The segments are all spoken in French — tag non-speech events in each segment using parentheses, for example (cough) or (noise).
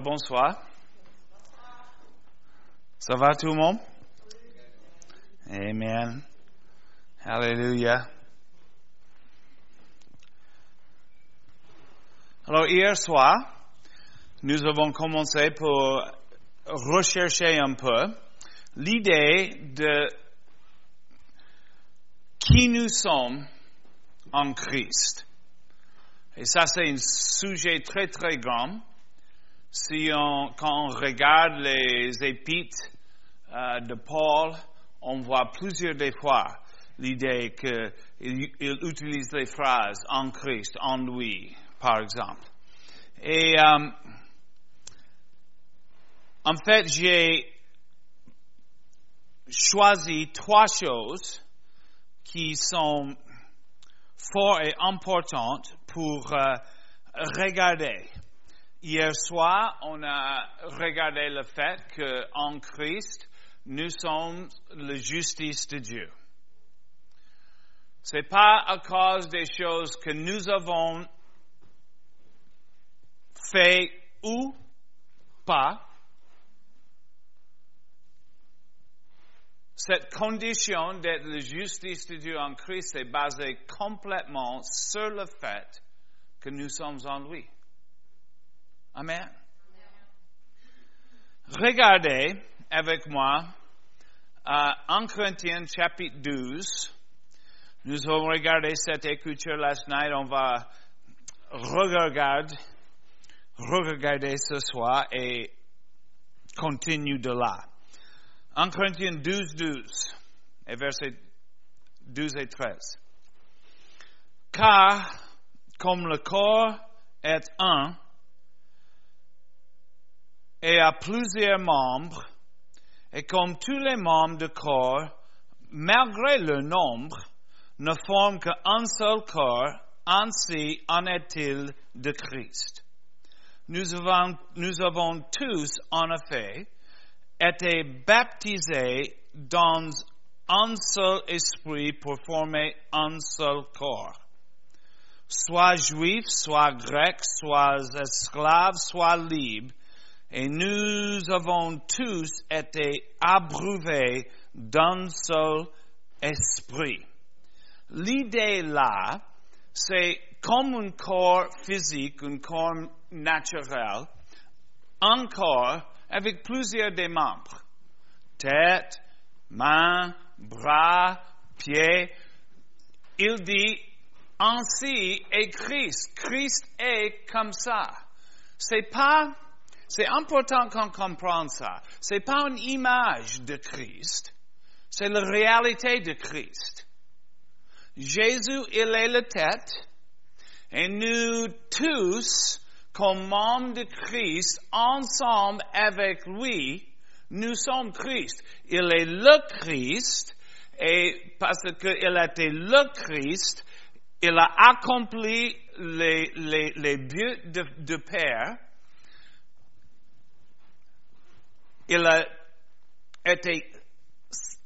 Bonsoir. Ça va tout le monde? Amen. Alléluia. Alors hier soir, nous avons commencé pour rechercher un peu l'idée de qui nous sommes en Christ. Et ça, c'est un sujet très, très grand. Si on, quand on regarde les épîtres euh, de Paul, on voit plusieurs des fois l'idée qu'il il utilise les phrases en Christ, en lui, par exemple. Et euh, en fait, j'ai choisi trois choses qui sont fort et importantes pour euh, regarder. Hier soir, on a regardé le fait qu'en Christ, nous sommes la justice de Dieu. C'est pas à cause des choses que nous avons fait ou pas. Cette condition d'être la justice de Dieu en Christ est basée complètement sur le fait que nous sommes en lui. Amen. Regardez avec moi uh, 1 Corinthiens chapitre 12. Nous avons regardé cette écriture last night. On va regarder, regarder ce soir et continue de là. 1 Corinthiens 12, 12 et versets 12 et 13. Car comme le corps est un et a plusieurs membres, et comme tous les membres du corps, malgré leur nombre, ne forment qu'un seul corps, ainsi en est-il de Christ. Nous avons, nous avons tous, en effet, été baptisés dans un seul esprit pour former un seul corps. Soit juif, soit grec, soit esclave, soit libre, et nous avons tous été abreuvés d'un seul esprit. L'idée là, c'est comme un corps physique, un corps naturel, un corps avec plusieurs des membres. Tête, main, bras, pieds. Il dit, ainsi est Christ. Christ est comme ça. C'est pas, c'est important qu'on comprenne ça. C'est pas une image de Christ. C'est la réalité de Christ. Jésus, il est la tête. Et nous tous, comme membres de Christ, ensemble avec lui, nous sommes Christ. Il est le Christ, et parce qu'il a été le Christ, il a accompli les, les, les buts de, de Père. Il a été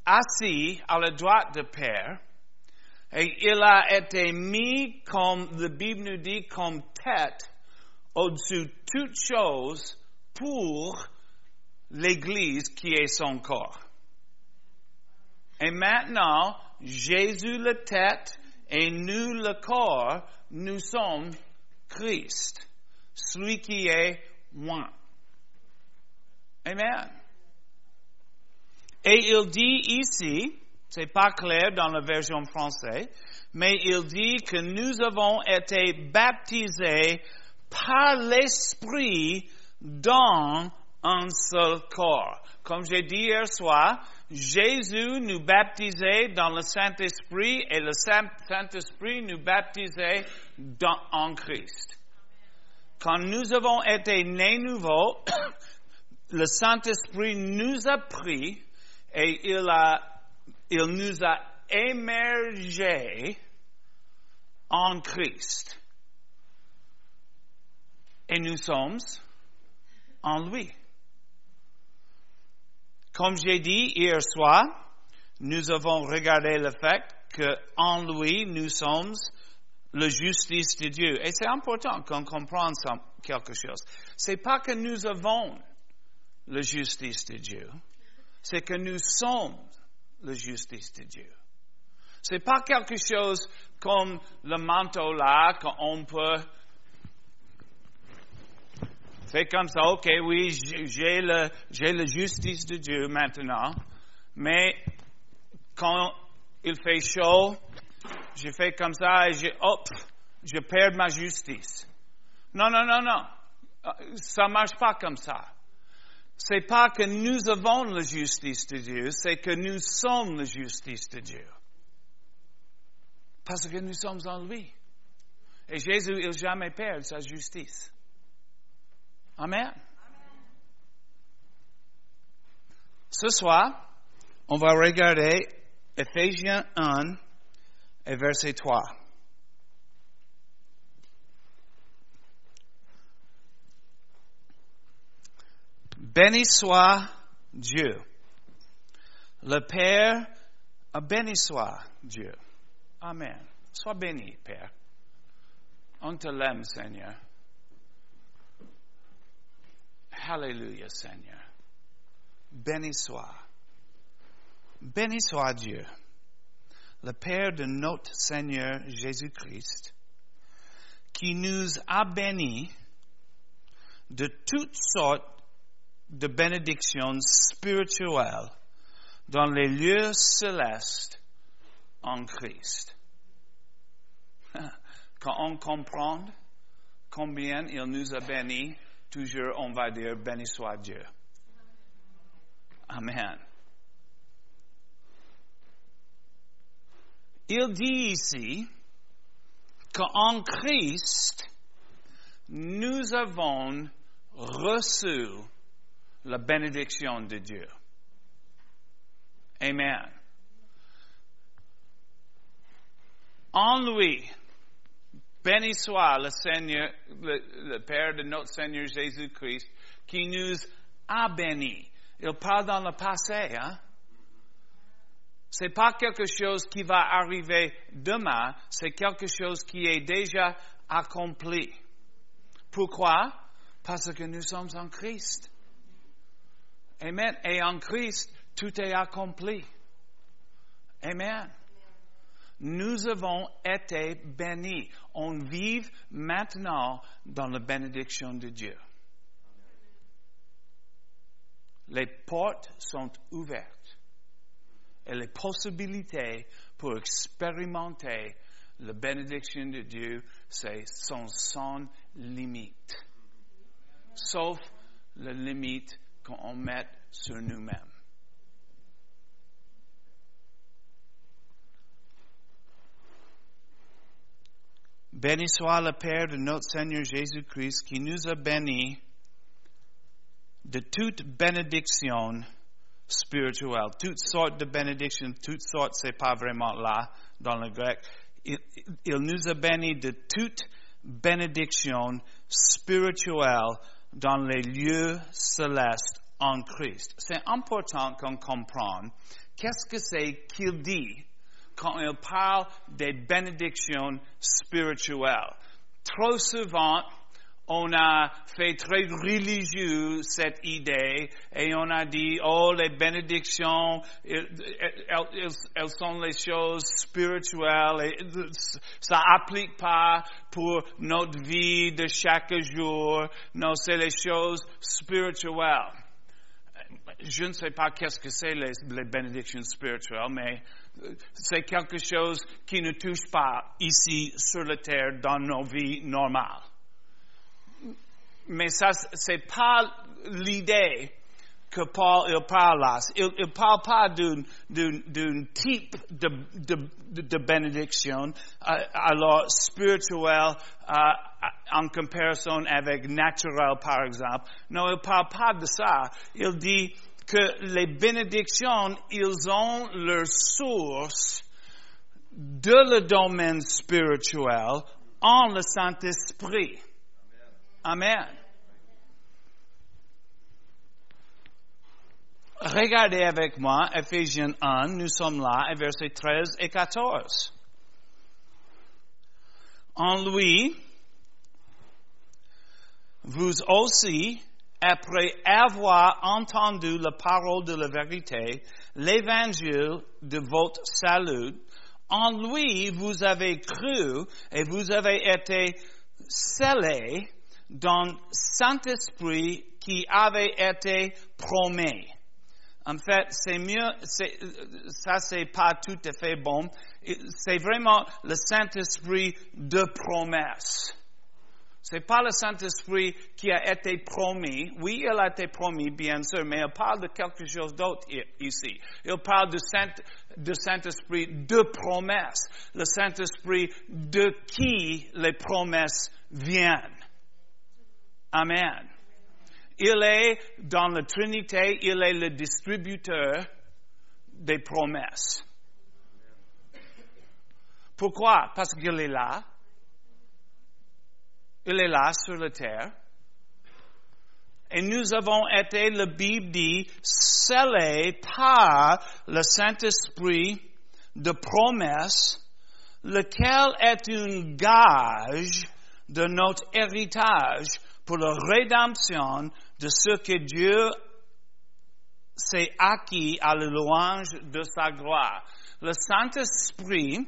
assis à la droite de Père. Et il a été mis, comme la Bible nous dit, comme tête au-dessus de toutes choses pour l'Église qui est son corps. Et maintenant, Jésus la tête et nous le corps, nous sommes Christ, celui qui est moi. Amen. Et il dit ici, c'est pas clair dans la version française, mais il dit que nous avons été baptisés par l'Esprit dans un seul corps. Comme j'ai dit hier soir, Jésus nous baptisait dans le Saint-Esprit et le Saint-Esprit nous baptisait dans, en Christ. Quand nous avons été nés nouveaux, le Saint-Esprit nous a pris et il, a, il nous a émergés en Christ. Et nous sommes en lui. Comme j'ai dit hier soir, nous avons regardé le fait qu'en lui, nous sommes la justice de Dieu. Et c'est important qu'on comprenne quelque chose. C'est pas que nous avons la justice de Dieu, c'est que nous sommes la justice de Dieu. C'est pas quelque chose comme le manteau là qu'on peut faire comme ça. Ok, oui, j'ai j'ai la justice de Dieu maintenant, mais quand il fait chaud, je fais comme ça et je, hop, je perds ma justice. Non, non, non, non. Ça marche pas comme ça. C'est pas que nous avons la justice de Dieu, c'est que nous sommes la justice de Dieu. Parce que nous sommes en lui. Et Jésus, il jamais perd sa justice. Amen. Ce soir, on va regarder Ephésiens 1 et verset 3. Béni soit Dieu. Le Père, béni soit Dieu. Amen. Sois béni, Père. On te l'aime, Seigneur. Alléluia, Seigneur. Béni soit. Béni soit Dieu, le Père de notre Seigneur Jésus-Christ, qui nous a bénis de toutes sortes de bénédictions spirituelles dans les lieux célestes en Christ. (laughs) Quand on comprend combien il nous a bénis, toujours on va dire béni soit Dieu. Amen. Il dit ici qu'en Christ, nous avons reçu la bénédiction de Dieu. Amen. En lui, béni soit le Seigneur, le, Père de notre Seigneur Jésus-Christ, qui nous a bénis. Il parle dans le passé, hein? C'est pas quelque chose qui va arriver demain, c'est quelque chose qui est déjà accompli. Pourquoi? Parce que nous sommes en Christ. Amen. Et en Christ, tout est accompli. Amen. Nous avons été bénis. On vit maintenant dans la bénédiction de Dieu. Les portes sont ouvertes et les possibilités pour expérimenter la bénédiction de Dieu, c'est sans limite. Sauf la limite qu'on met sur nous-mêmes. Béni soit le Père de notre Seigneur Jésus-Christ qui nous a bénis de toute bénédiction spirituelle. Toutes sortes de bénédictions, toutes sortes, c'est pas vraiment là dans le grec. Il, il nous a bénis de toute bénédiction spirituelle dans les lieux célestes C'est important qu'on comprenne qu'est-ce que c'est qu'il dit quand il parle des bénédictions spirituelles. Trop souvent, on a fait très religieux cette idée et on a dit, oh, les bénédictions, elles, sont les choses spirituelles et ça applique pas pour notre vie de chaque jour. Non, c'est les choses spirituelles. Je ne sais pas qu'est-ce que c'est les, les bénédictions spirituelles, mais c'est quelque chose qui ne touche pas ici sur la terre dans nos vies normales. Mais ça, c'est pas l'idée que Paul il parle. Il ne parle pas d'un type de, de, de, bénédiction, euh, alors spirituel euh, en comparaison avec naturel, par exemple. Non, il ne parle pas de ça. Il dit que les bénédictions, ils ont leur source de le domaine spirituel en le Saint-Esprit. Amen. Regardez avec moi Ephésiens 1, nous sommes là, versets 13 et 14. En lui, vous aussi, après avoir entendu la parole de la vérité, l'évangile de votre salut, en lui vous avez cru et vous avez été scellés dans Saint-Esprit qui avait été promis. En fait, c'est mieux, ça c'est pas tout à fait bon. C'est vraiment le Saint-Esprit de promesse. C'est pas le Saint-Esprit qui a été promis. Oui, il a été promis, bien sûr, mais il parle de quelque chose d'autre ici. Il parle du Saint-Esprit de promesse. Le Saint-Esprit de qui les promesses viennent. Amen. Il est dans la Trinité, il est le distributeur des promesses. Pourquoi? Parce qu'il est là. Il est là sur la terre. Et nous avons été, la Bible dit, scellés par le Saint-Esprit de promesse, lequel est un gage de notre héritage pour la rédemption de ce que Dieu s'est acquis à la louange de sa gloire. Le Saint-Esprit,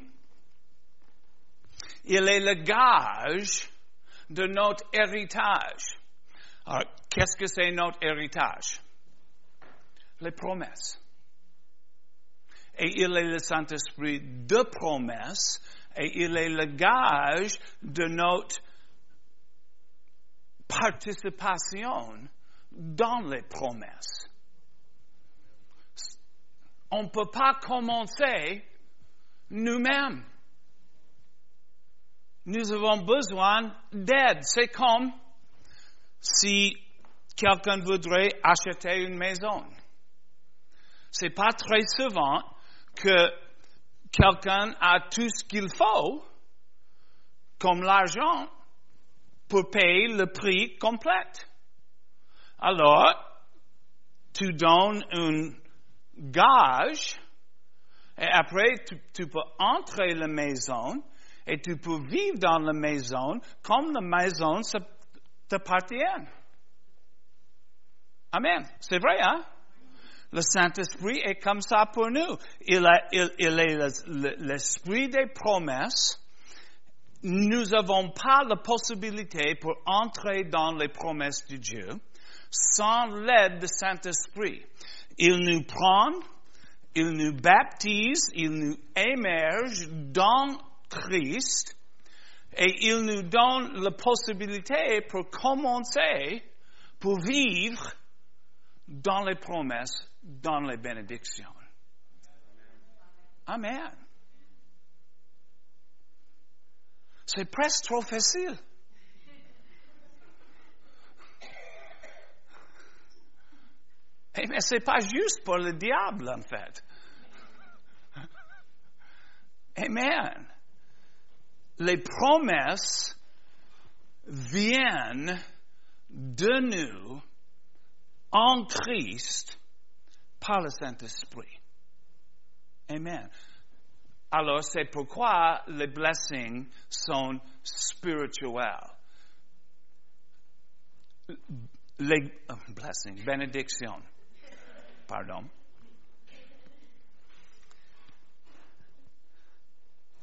il est le gage de notre héritage. Alors, qu'est-ce que c'est notre héritage? Les promesses. Et il est le Saint-Esprit de promesses et il est le gage de notre participation dans les promesses. On ne peut pas commencer nous-mêmes. Nous avons besoin d'aide. C'est comme si quelqu'un voudrait acheter une maison. C'est pas très souvent que quelqu'un a tout ce qu'il faut, comme l'argent, pour payer le prix complet. Alors, tu donnes un gage et après tu, peux entrer la maison et tu peux vivre dans la maison comme la maison t'appartient. Amen. C'est vrai, hein? Le Saint-Esprit est comme ça pour nous. Il, il est l'esprit des promesses nous n'avons pas la possibilité pour entrer dans les promesses de Dieu sans l'aide du Saint-Esprit. Il nous prend, il nous baptise, il nous émerge dans Christ et il nous donne la possibilité pour commencer, pour vivre dans les promesses, dans les bénédictions. Amen. C'est presque trop facile. Eh, mais c'est pas juste pour le diable, en fait. Amen. Les promesses viennent de nous en Christ par le Saint-Esprit. Amen. Alors c'est pourquoi les blessings sont spirituels. Les blessings, bénédictions, pardon.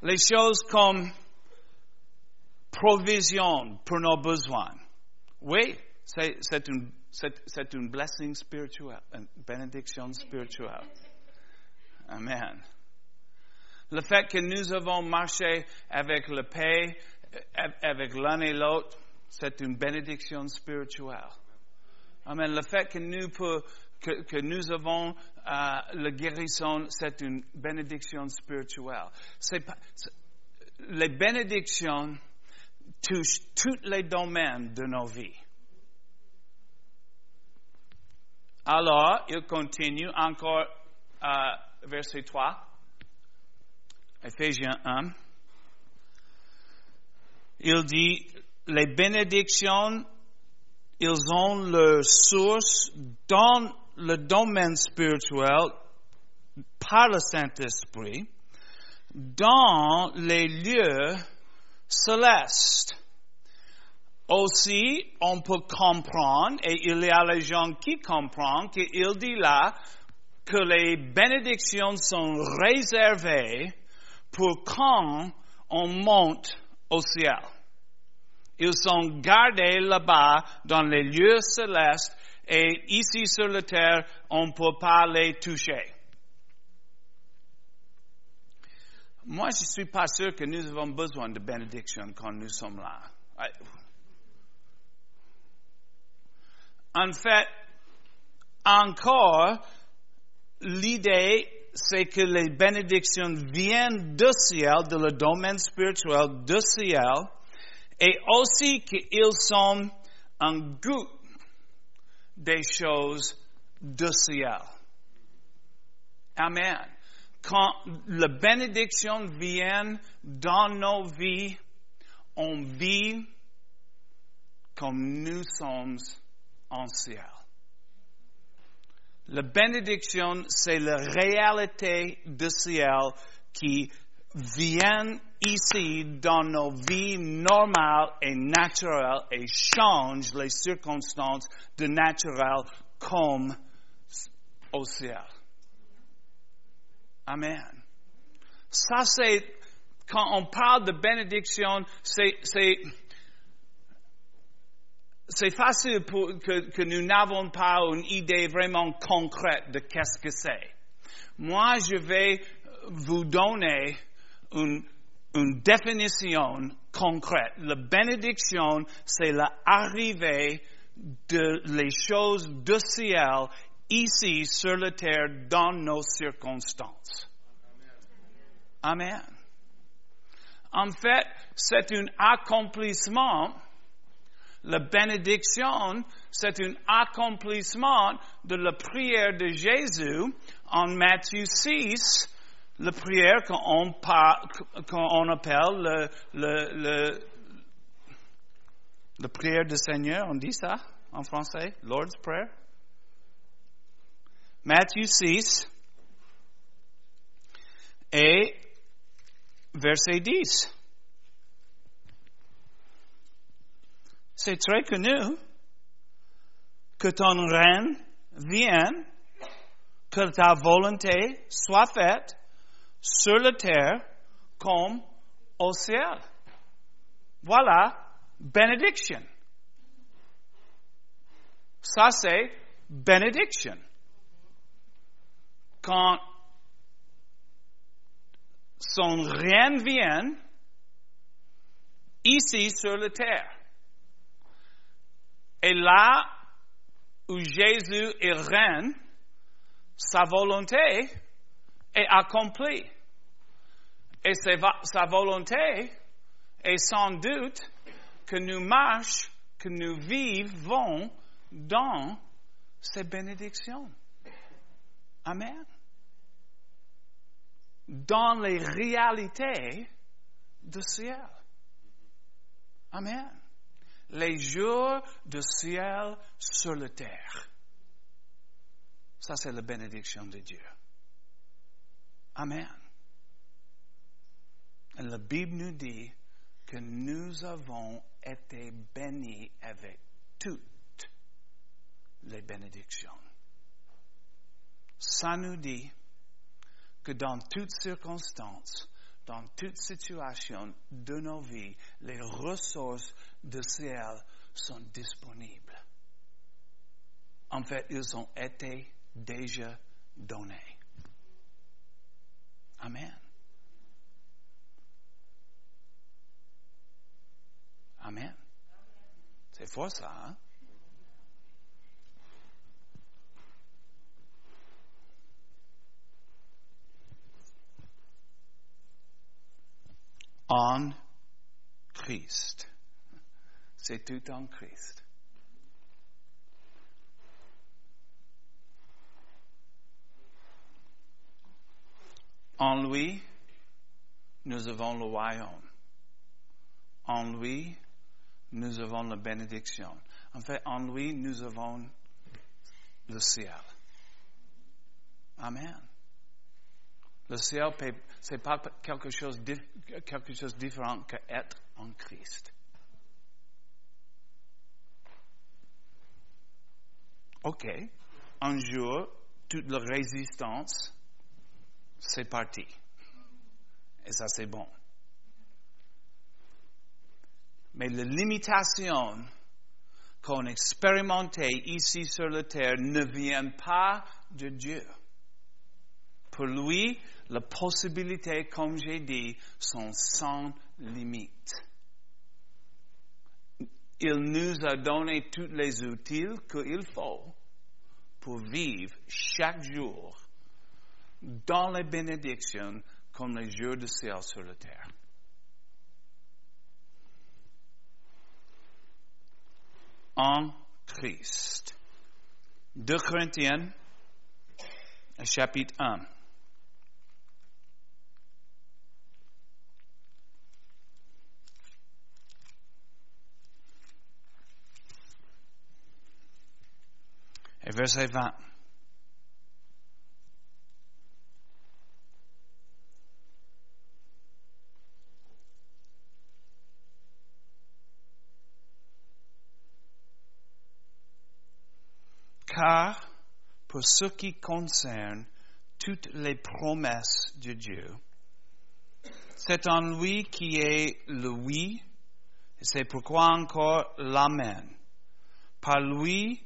Les choses comme provision pour nos besoins. Oui, c'est une, une blessing spirituelle, une bénédiction spirituelle. Amen. Le fait que nous avons marché avec la paix, avec l'un et l'autre, c'est une bénédiction spirituelle. Amen. Le fait que nous, que, nous avons euh, la guérison, c'est une bénédiction spirituelle. les bénédictions touchent tous les domaines de nos vies. Alors, il continue encore, euh, verset 3. Ephésiens 1, il dit, les bénédictions, ils ont leur source dans le domaine spirituel par le Saint-Esprit, dans les lieux céleste. Aussi, on peut comprendre, et il y a les gens qui comprennent, qu'il dit là que les bénédictions sont réservées pour quand on monte au ciel. Ils sont gardés là-bas dans les lieux célestes et ici sur la terre, on ne peut pas les toucher. Moi, je ne suis pas sûr que nous avons besoin de bénédiction quand nous sommes là. En fait, encore, l'idée, c'est que les bénédictions viennent du ciel, de le domaine spirituel du ciel, et aussi qu'ils sont un goût des choses du ciel. Amen. Quand la bénédiction vient dans nos vies, on vit comme nous sommes en ciel. La bénédiction, c'est la réalité du ciel qui vient ici dans nos vies normales et naturelles et change les circonstances de naturel comme au ciel. Amen. Ça, c'est, quand on parle de bénédiction, c'est, c'est, facile que nous n'avons pas une idée vraiment concrète de qu'est-ce que c'est. Moi, je vais vous donner une, une définition concrète. La bénédiction, c'est l'arrivée de les choses du ciel ici sur la terre dans nos circonstances. Amen. En fait, c'est un accomplissement la bénédiction, c'est un accomplissement de la prière de Jésus en Matthieu 6, la prière qu'on on appelle le, le, le, prière du Seigneur, on dit ça en français, Lord's Prayer. Matthieu 6 et verset 10. C'est très connu que ton règne vienne, que ta volonté soit faite sur la terre comme au ciel. Voilà, bénédiction. Ça c'est bénédiction. Quand son règne vient ici sur la terre. Et là où Jésus est reine, sa volonté est accomplie. Et sa volonté est sans doute que nous marchions, que nous vivons dans ces bénédictions. Amen. Dans les réalités du ciel. Amen les jours de ciel sur la terre. Ça, c'est la bénédiction de Dieu. Amen. Et la Bible nous dit que nous avons été bénis avec toutes les bénédictions. Ça nous dit que dans toutes circonstances, dans toute situation de nos vies, les ressources du ciel sont disponibles. En fait, ils ont été déjà donnés. Amen. Amen. C'est fort ça, hein? En Christ. C'est tout en Christ. En lui, nous avons le royaume. En lui, nous avons la bénédiction. En fait, en lui, nous avons le ciel. Amen. Le ciel, c'est pas quelque chose, de différent qu'être en Christ. OK, un jour, toute la résistance, c'est parti. Et ça, c'est bon. Mais la limitation qu'on expérimentait ici sur la terre ne vient pas de Dieu. Pour lui, les possibilités, comme j'ai dit, sont sans limite. Il nous a donné tous les outils qu'il faut pour vivre chaque jour dans les bénédictions comme les jours de ciel sur la terre. En Christ. 2 Corinthiens, chapitre 1. Et verset 20. Car pour ce qui concerne toutes les promesses de Dieu, c'est en lui qui est le oui, c'est pourquoi encore l'Amen. Par lui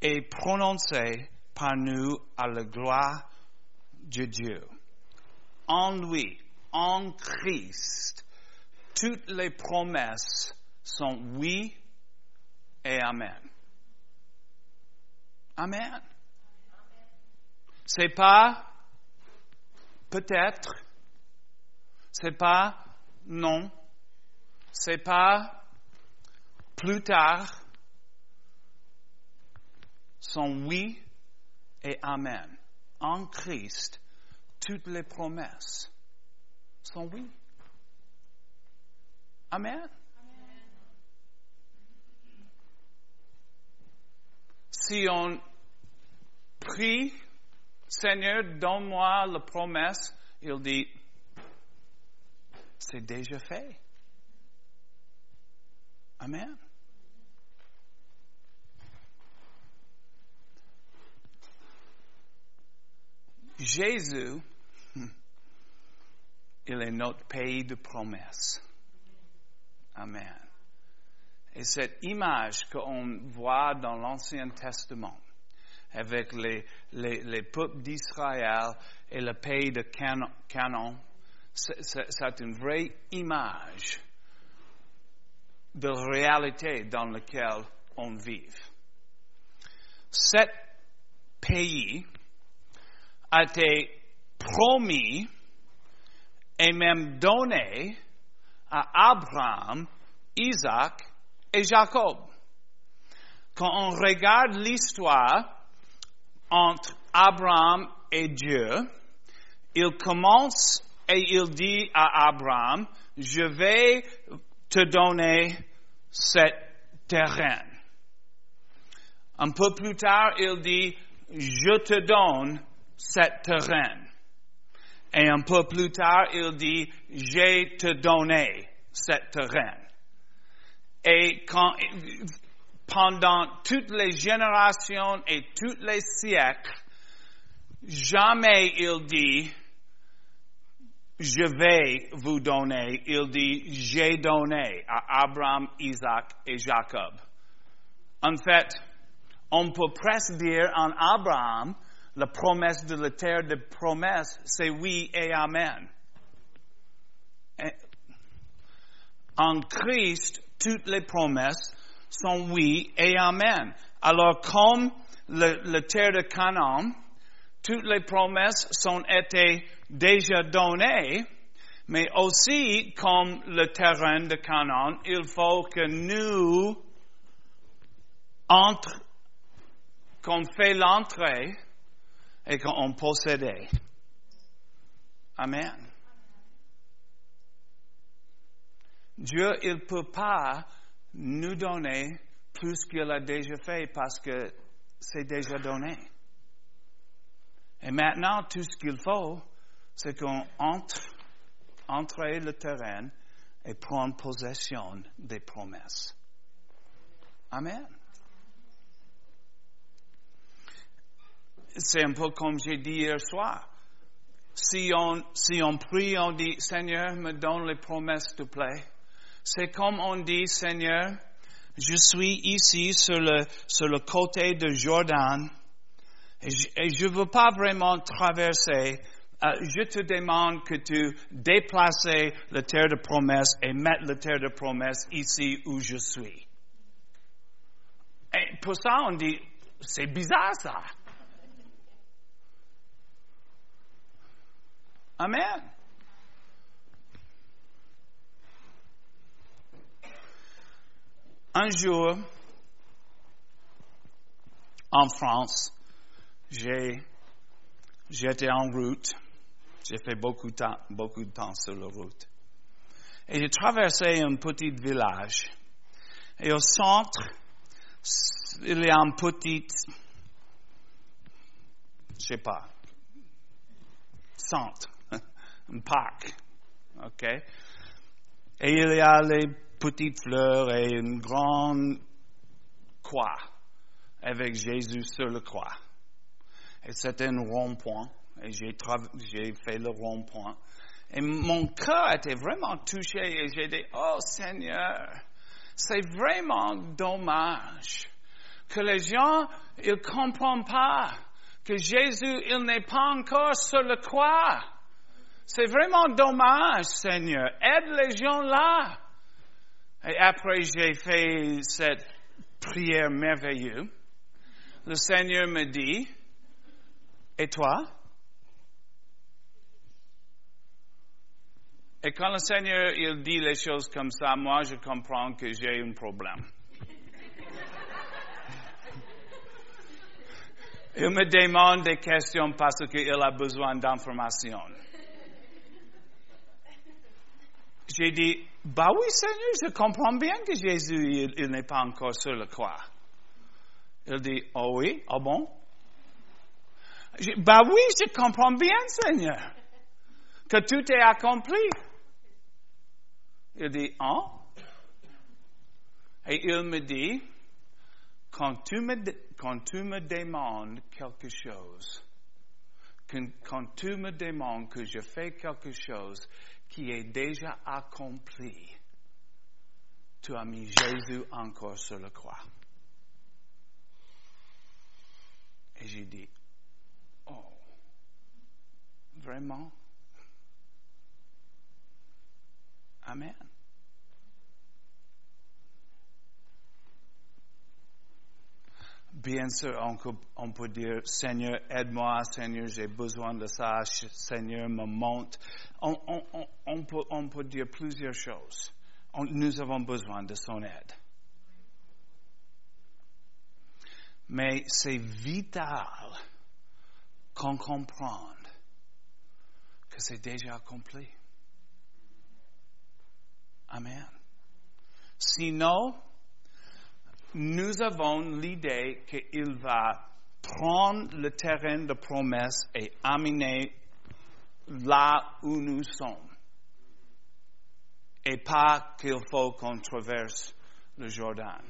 est prononcé par nous à la gloire de Dieu. En lui, en Christ, toutes les promesses sont oui et Amen. Amen. C'est pas peut-être, c'est pas non, c'est pas plus tard, sont oui et Amen. En Christ, toutes les promesses sont oui. Amen. Si on prie, Seigneur, donne-moi la promesse, il dit, c'est déjà fait. Amen. Jésus, il est notre pays de promesses. Amen. Et cette image qu'on voit dans l'Ancien Testament, avec les, les, les peuples d'Israël et le pays de Canaan, c'est une vraie image de la réalité dans laquelle on vit. Cet pays a été promis et même donné à Abraham, Isaac et Jacob. Quand on regarde l'histoire entre Abraham et Dieu, il commence et il dit à Abraham, je vais te donner cet terrain. Un peu plus tard, il dit, je te donne cet terrain. Et un peu plus tard, il dit, j'ai te donné cet terrain. Et quand, pendant toutes les générations et tous les siècles, jamais il dit, je vais vous donner. Il dit, j'ai donné à Abraham, Isaac et Jacob. En fait, on peut presque dire en Abraham, la promesse de la terre de promesse, c'est oui et Amen. En Christ, toutes les promesses sont oui et Amen. Alors, comme la terre de Canaan, toutes les promesses sont été déjà données, mais aussi comme le terrain de Canaan, il faut que nous entre, qu'on fait l'entrée et qu'on possédait. Amen. Dieu, il ne peut pas nous donner plus qu'il a déjà fait parce que c'est déjà donné. Et maintenant, tout ce qu'il faut, c'est qu'on entre, entre le terrain et prendre possession des promesses. Amen. C'est un peu comme j'ai dit hier soir. Si on, si on prie, on dit, Seigneur, me donne les promesses, te plaît. C'est comme on dit, Seigneur, je suis ici sur le, sur le côté de Jordan et je ne veux pas vraiment traverser. Euh, je te demande que tu déplaces la terre de promesse et mettes la terre de promesse ici où je suis. Et pour ça, on dit, c'est bizarre ça. Amen. Un jour, en France, j'ai, j'étais en route. J'ai fait beaucoup de, temps, sur la route. Et j'ai traversé un petit village. Et au centre, il y a un petit, je sais pas, centre, un parc. OK? Et il y a les petites fleurs et une grande croix avec Jésus sur la croix. Et c'était un rond-point. Et j'ai, j'ai fait le rond-point. Et mon cœur était vraiment touché et j'ai dit, oh Seigneur, c'est vraiment dommage que les gens, ils comprennent pas que Jésus, il n'est pas encore sur la croix. C'est vraiment dommage, Seigneur. Aide les gens là. Et après j'ai fait cette prière merveilleuse, le Seigneur me dit, et toi? Et quand le Seigneur il dit les choses comme ça, moi je comprends que j'ai un problème. il me demande des questions parce qu'il a besoin d'informations. J'ai dit, bah oui Seigneur, je comprends bien que Jésus, il, n'est pas encore sur la croix. Il dit, oh oui, oh bon? bah oui, je comprends bien Seigneur, que tout est accompli. Il dit, oh? Et il me dit, quand tu me, quand tu me demandes quelque chose, quand, quand tu me demandes que je fais quelque chose qui est déjà accompli, tu as mis Jésus encore sur la croix. Et j'ai dit, oh, vraiment? Amen. Bien sûr, on peut, dire, Seigneur, aide-moi, Seigneur, j'ai besoin de ça, Seigneur, me monte. On, peut, dire plusieurs choses. nous avons besoin de son aide. Mais c'est vital qu'on comprenne que c'est déjà accompli. Amen. Sinon, nous avons l'idée qu'il va prendre le terrain de promesse et amener là où nous sommes. Et pas qu'il faut qu'on traverse le Jordan.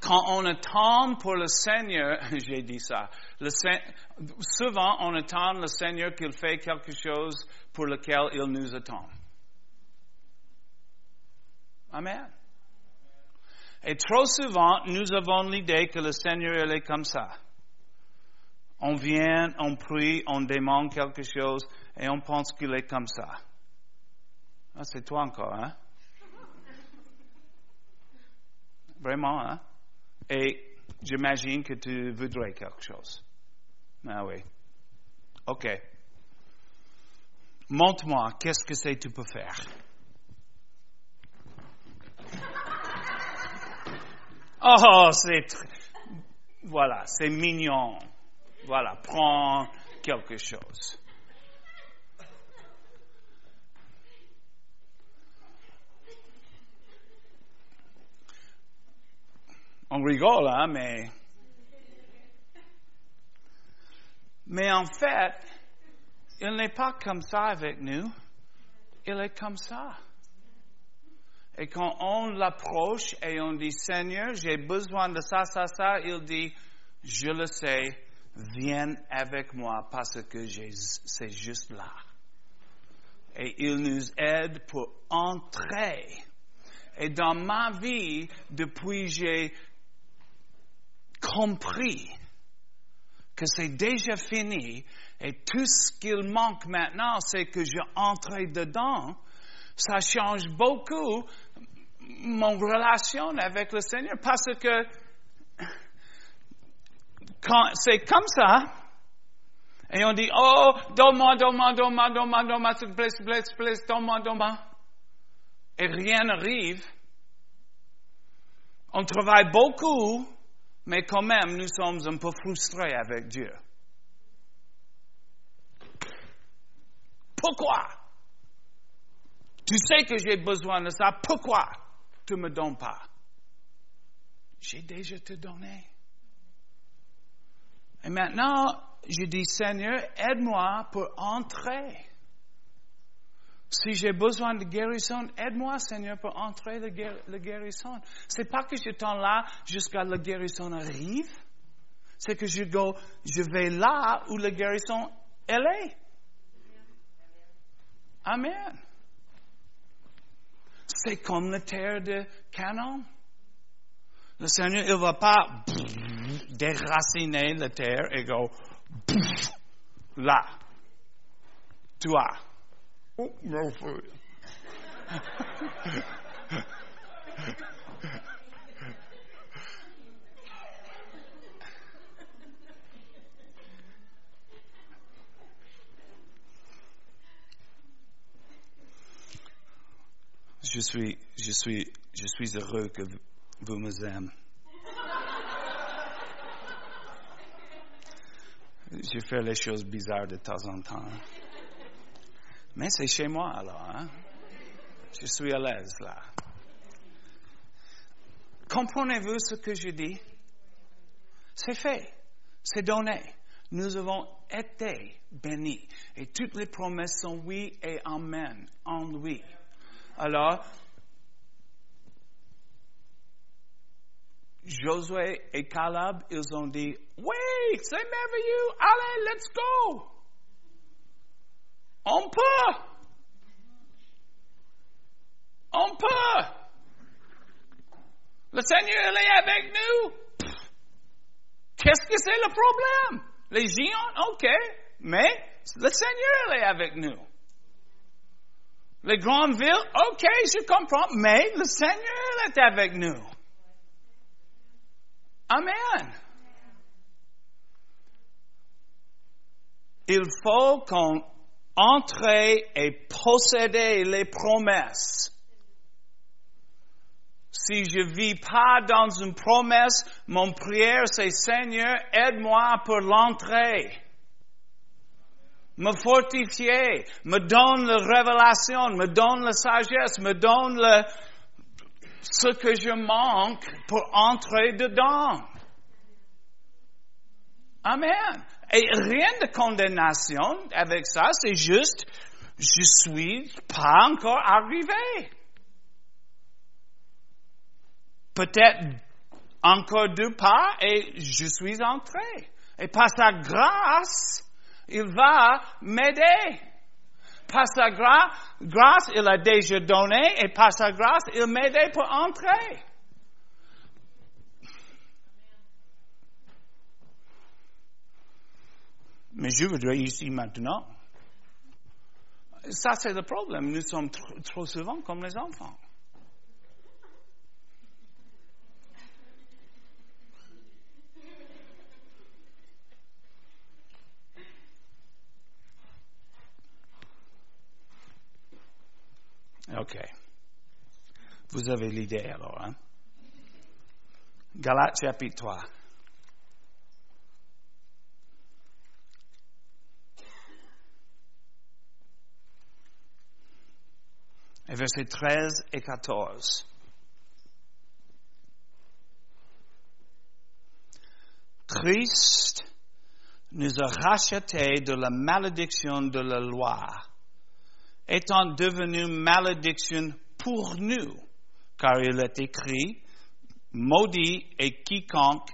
Quand on attend pour le Seigneur, (laughs) j'ai dit ça, souvent on attend le Seigneur qu'il fait quelque chose pour lequel il nous attend. Amen. Et trop souvent, nous avons l'idée que le Seigneur est comme ça. On vient, on prie, on demande quelque chose et on pense qu'il est comme ça. Ah, c'est toi encore, hein? (laughs) Vraiment, hein? Et j'imagine que tu voudrais quelque chose. Ah oui. OK. Montre-moi, qu'est-ce que c'est que tu peux faire? Oh, c'est voilà, c'est mignon. Voilà, prends quelque chose. On rigole, hein, mais mais en fait, il n'est pas comme ça avec nous. Il est comme ça. Et quand on l'approche et on dit, Seigneur, j'ai besoin de ça, ça, ça, il dit, je le sais, viens avec moi parce que c'est juste là. Et il nous aide pour entrer. Et dans ma vie, depuis j'ai compris que c'est déjà fini et tout ce qu'il manque maintenant, c'est que je entre dedans, ça change beaucoup mon relation avec le Seigneur parce que quand c'est comme ça, et on dit, oh, donne-moi, donne-moi, donne-moi, donne-moi, donne-moi, s'il te plaît, s'il te plaît, donne-moi, donne-moi. Et rien n'arrive. On travaille beaucoup, mais quand même, nous sommes un peu frustrés avec Dieu. Pourquoi? Tu sais que j'ai besoin de ça. Pourquoi? Tu ne me donnes pas? J'ai déjà te donné. Et maintenant, je dis, Seigneur, aide-moi pour entrer. Si j'ai besoin de guérison, aide-moi, Seigneur, pour entrer le, le guérison. C'est pas que je t'en là jusqu'à la guérison arrive. C'est que je, go, je vais là où la guérison, elle est. Amen. C'est comme la terre de Canaan. Le Seigneur, il ne va pas déraciner la terre et go là. Toi. Oh, mon (laughs) Je suis, je suis, je suis heureux que vous me aimez. Je fais les choses bizarres de temps en temps. Mais c'est chez moi alors. Hein? Je suis à l'aise là. Comprenez-vous ce que je dis? C'est fait. C'est donné. Nous avons été bénis. Et toutes les promesses sont oui et amen en lui. Alors, Josué et Caleb, ils ont dit, oui, c'est merveilleux, allez, let's go. On peut. On peut. Le Seigneur est avec nous. Qu'est-ce que c'est le problème? Les géants, ok, mais le Seigneur est avec nous. Les grandes villes, ok, je comprends, mais le Seigneur est avec nous. Amen. Il faut qu'on entre et posséder les promesses. Si je vis pas dans une promesse, mon prière c'est Seigneur, aide-moi pour l'entrée. Me fortifier, me donne la révélation, me donne la sagesse, me donne le, ce que je manque pour entrer dedans. Amen. Et rien de condamnation avec ça, c'est juste, je suis pas encore arrivé. Peut-être encore deux pas et je suis entré. Et par sa grâce, il va m'aider. Par sa grâce, il a déjà donné et par sa grâce, il m'aide pour entrer. Mais je voudrais ici maintenant. Ça, c'est le problème. Nous sommes trop souvent comme les enfants. OK. Vous avez l'idée alors, hein? Galates chapitre 3. Et versets 13 et 14. Christ nous a rachetés de la malédiction de la loi, étant devenu malédiction pour nous, car il est écrit, maudit et quiconque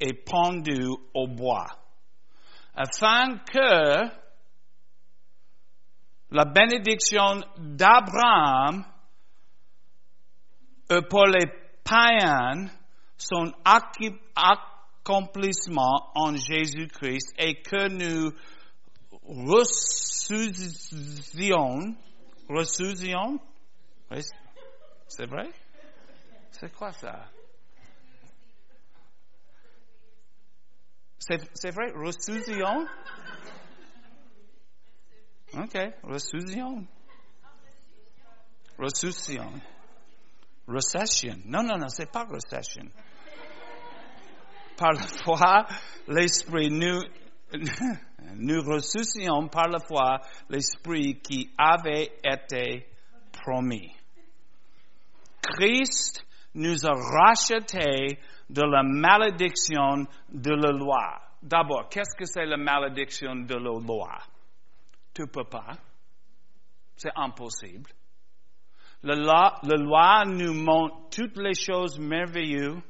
est pendu au bois, afin que la bénédiction d'Abraham pour les païens son accomplissement en Jésus-Christ et que nous reçusions, reçusions, c'est vrai? C'est quoi ça? C'est vrai? Reçusions? OK, reçusions. Reçusions. Recession. Non, non, non, c'est pas recession. Par la foi, l'Esprit nous, nous ressuscions par la foi l'Esprit qui avait été promis. Christ nous a rachetés de la malédiction de la loi. D'abord, qu'est-ce que c'est la malédiction de la loi? Tu ne peux pas. C'est impossible. La loi, la loi, nous montre toutes les choses merveilleuses,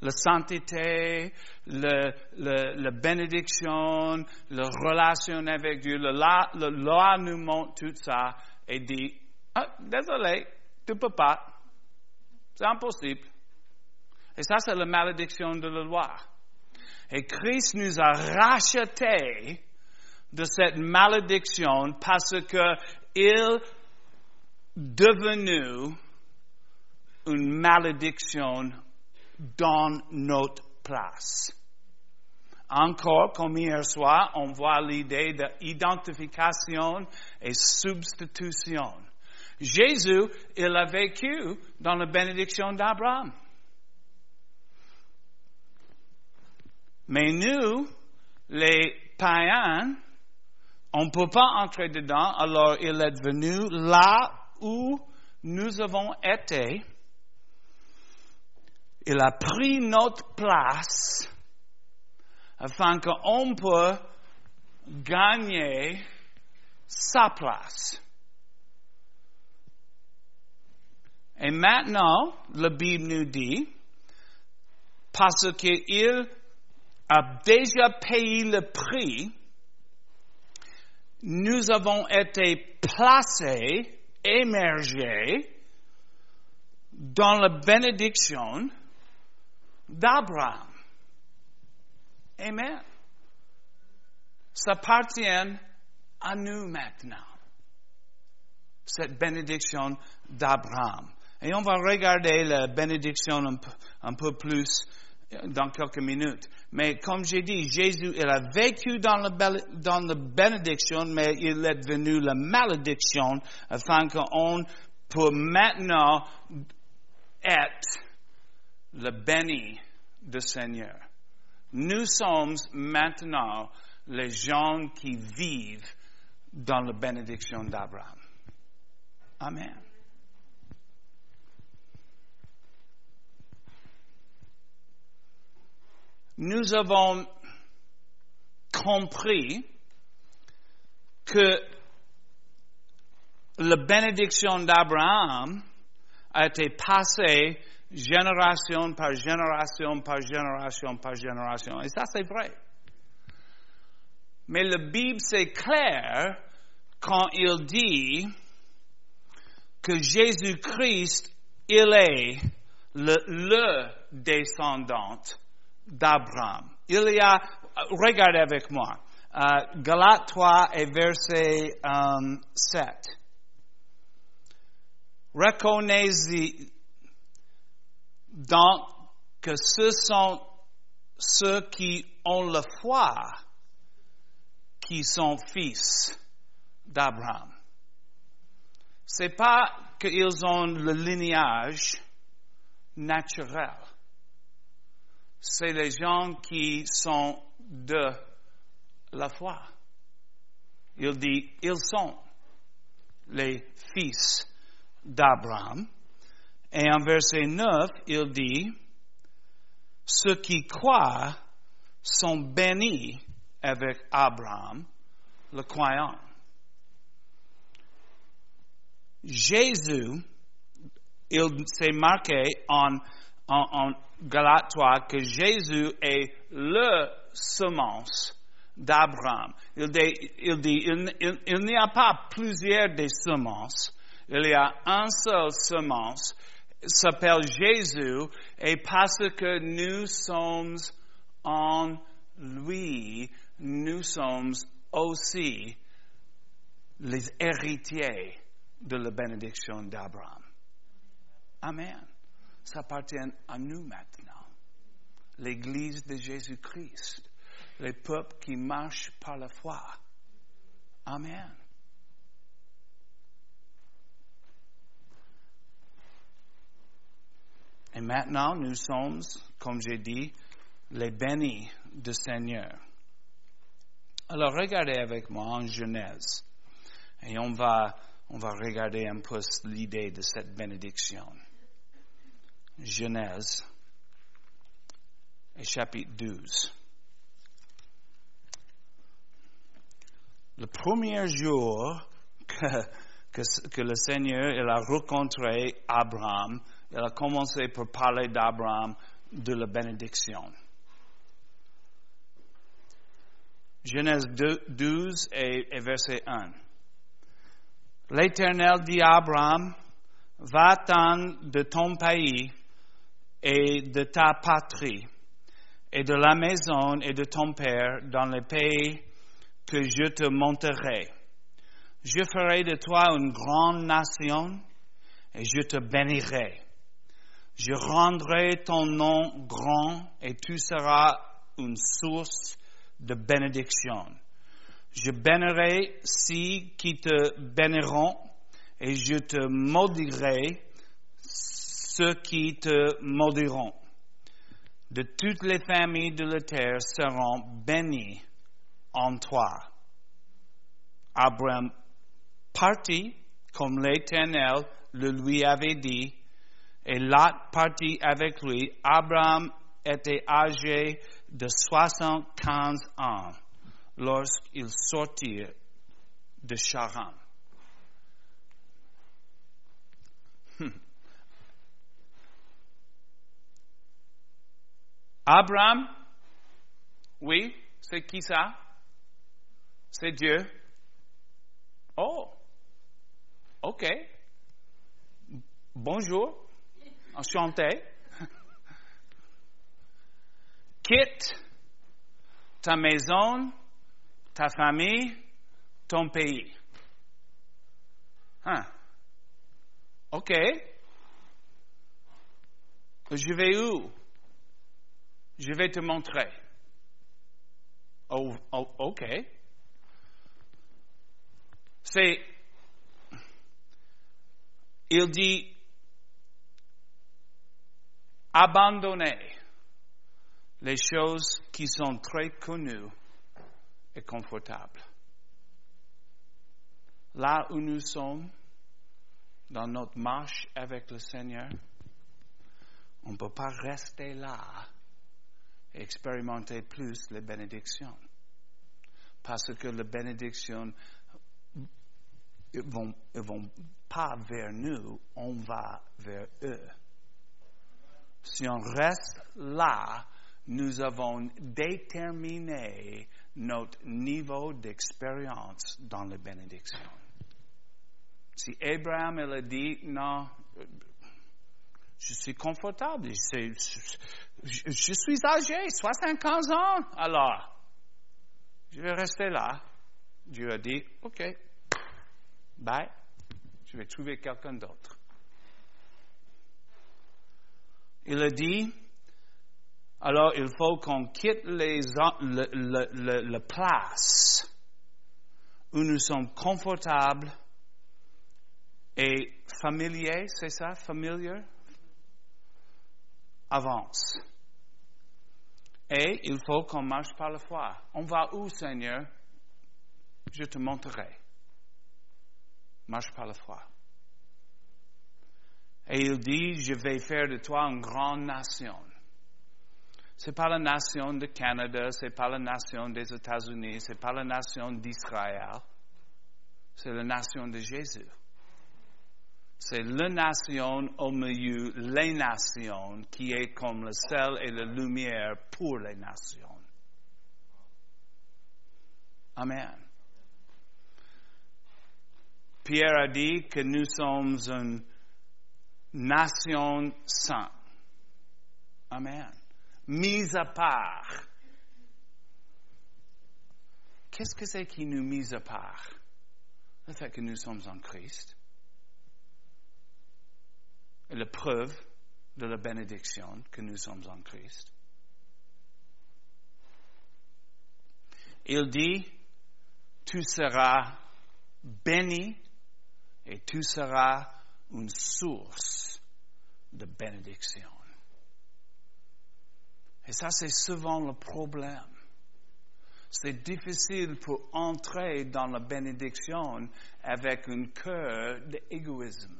la sainteté, le, le, la bénédiction, la relation avec Dieu. La, la loi nous montre tout ça et dit, ah, désolé, tu ne peux pas. C'est impossible. Et ça, c'est la malédiction de la loi. Et Christ nous a rachetés de cette malédiction parce que il devenu une malédiction dans notre place. Encore, comme hier soir, on voit l'idée d'identification et substitution. Jésus, il a vécu dans la bénédiction d'Abraham. Mais nous, les païens, on ne peut pas entrer dedans, alors il est venu là où nous avons été, il a pris notre place afin qu'on peut gagner sa place. Et maintenant, la Bible nous dit, parce qu'il a déjà payé le prix, nous avons été placés émerger dans la bénédiction d'Abraham. Amen. Ça appartient à nous maintenant. Cette bénédiction d'Abraham. Et on va regarder la bénédiction un peu, plus dans quelques minutes. Mais comme j'ai dit, Jésus, il a vécu dans la, bénédiction, mais il est devenu la malédiction afin qu'on peut maintenant être le béni du Seigneur. Nous sommes maintenant les gens qui vivent dans la bénédiction d'Abraham. Amen. nous avons compris que la bénédiction d'Abraham a été passée génération par génération par génération par génération. Et ça, c'est vrai. Mais la Bible, c'est clair quand il dit que Jésus-Christ, il est le, descendant d'Abraham. Il y a, regardez avec moi, uh, Galates 3 et verset um, 7. Reconnaissez donc ce sont ceux qui ont la foi qui sont fils d'Abraham. C'est pas qu'ils ont le lignage naturel c'est les gens qui sont de la foi. Il dit, ils sont les fils d'Abraham. Et en verset 9, il dit, ceux qui croient sont bénis avec Abraham, le croyant. Jésus, il s'est marqué en, en, en Galate 3 que Jésus est le semence d'Abraham. Il dit, il, dit, il, n'y a pas plusieurs des semences, il y a un seul semence, s'appelle Jésus, et parce que nous sommes en lui, nous sommes aussi les héritiers de la bénédiction d'Abraham. Amen. Ça appartient à nous maintenant. L'Église de Jésus-Christ. Les peuples qui marchent par la foi. Amen. Et maintenant, nous sommes, comme j'ai dit, les bénis du Seigneur. Alors, regardez avec moi en Genèse. Et on va, on va regarder un peu l'idée de cette bénédiction. Genèse, chapitre 12. Le premier jour que, que, le Seigneur a rencontré Abraham, il a commencé par parler d'Abraham de la bénédiction. Genèse 12 et, verset 1. L'Éternel dit à Abraham, va-t'en de ton pays et de ta patrie et de la maison et de ton père dans le pays que je te montrerai. Je ferai de toi une grande nation et je te bénirai. Je rendrai ton nom grand et tu seras une source de bénédiction. Je bénirai ceux qui te béniront et je te maudirai ceux qui te maudiront. De toutes les familles de la terre seront bénies en toi. Abraham partit comme l'Éternel le lui avait dit, et Lot partit avec lui. Abraham était âgé de 75 ans lorsqu'il sortit de Charan. Hmm. Abraham, oui, c'est qui ça? C'est Dieu. Oh, ok. Bonjour, enchanté quitte ta maison, ta famille, ton pays. Hein? OK. Je vais où? Je vais te montrer. Oh, oh, OK. C'est. Il dit abandonner les choses qui sont très connues et confortables. Là où nous sommes, dans notre marche avec le Seigneur, on ne peut pas rester là et expérimenter plus les bénédictions. Parce que les bénédictions ne vont, vont pas vers nous, on va vers eux. Si on reste là, nous avons déterminé notre niveau d'expérience dans la bénédiction. Si Abraham a dit, non, je suis confortable, je, je suis âgé, 75 ans, alors, je vais rester là. Dieu a dit, OK, bye, je vais trouver quelqu'un d'autre. Il a dit, alors il faut qu'on quitte les, le, le, place où nous sommes confortables et familiers, c'est ça, familier? Avance. Et il faut qu'on marche par la foi. On va où, Seigneur? Je te montrerai. Marche par la foi. Et il dit, je vais faire de toi une grande nation. C'est pas la nation du Canada, c'est pas la nation des États-Unis, c'est pas la nation d'Israël. C'est la nation de Jésus. C'est la nation au milieu, les nations, qui est comme le sel et la lumière pour les nations. Amen. Pierre a dit que nous sommes une nation sainte. Amen. Mise à part. Qu'est-ce que c'est qui nous mise à part? Le fait que nous sommes en Christ. Et la preuve de la bénédiction que nous sommes en Christ. Il dit, tu seras béni et tu seras une source de bénédiction. Et ça, c'est souvent le problème. C'est difficile pour entrer dans la bénédiction avec un cœur d'égoïsme.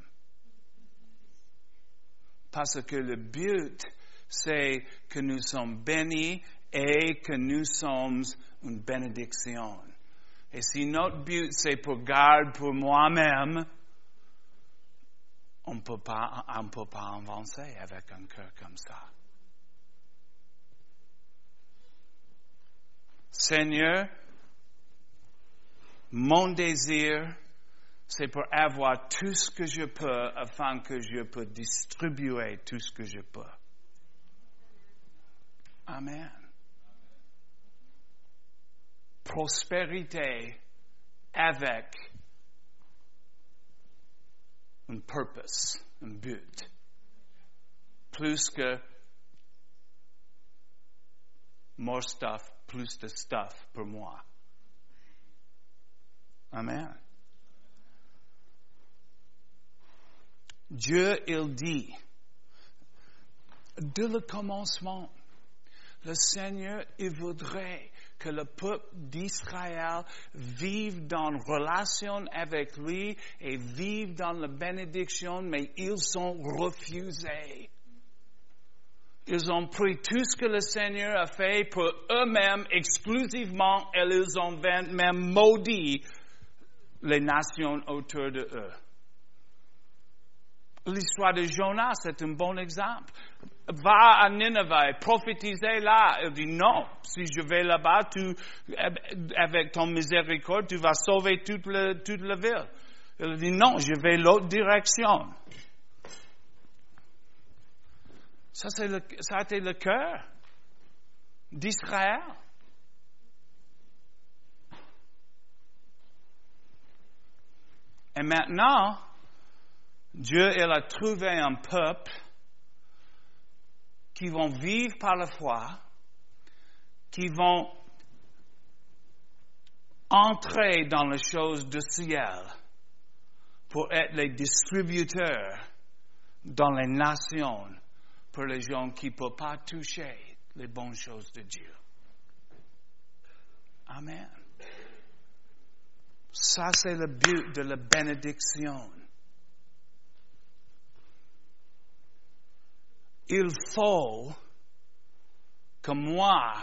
Parce que le but, c'est que nous sommes bénis et que nous sommes une bénédiction. Et si notre but, c'est pour garder pour moi-même, on ne peut pas avancer avec un cœur comme ça. Seigneur, mon désir, c'est pour avoir tout ce que je peux afin que je peux distribuer tout ce que je peux. Amen prospérité avec un purpose, un but, plus more stuff, plus de stuff pour moi. Amen. Dieu, il dit, de le commencement, le Seigneur, il voudrait que le peuple d'Israël vive dans relation avec lui et vive dans la bénédiction, mais ils ont refusé. Ils ont pris tout ce que le Seigneur a fait pour eux-mêmes exclusivement et ils ont même maudit les nations autour de eux. L'histoire de Jonas est un bon exemple va à Nineveh, prophétisez là. Il dit non, si je vais là-bas, tu, avec ton miséricorde, tu vas sauver toute, toute la ville. Il dit non, je vais l'autre direction. Ça, le, ça a été le cœur d'Israël. Et maintenant, Dieu, il a trouvé un peuple qui vont vivre par la foi, qui vont entrer dans les choses du ciel pour être les distributeurs dans les nations pour les gens qui ne peuvent pas toucher les bonnes choses de Dieu. Amen. Ça, c'est le but de la bénédiction. Il faut que moi,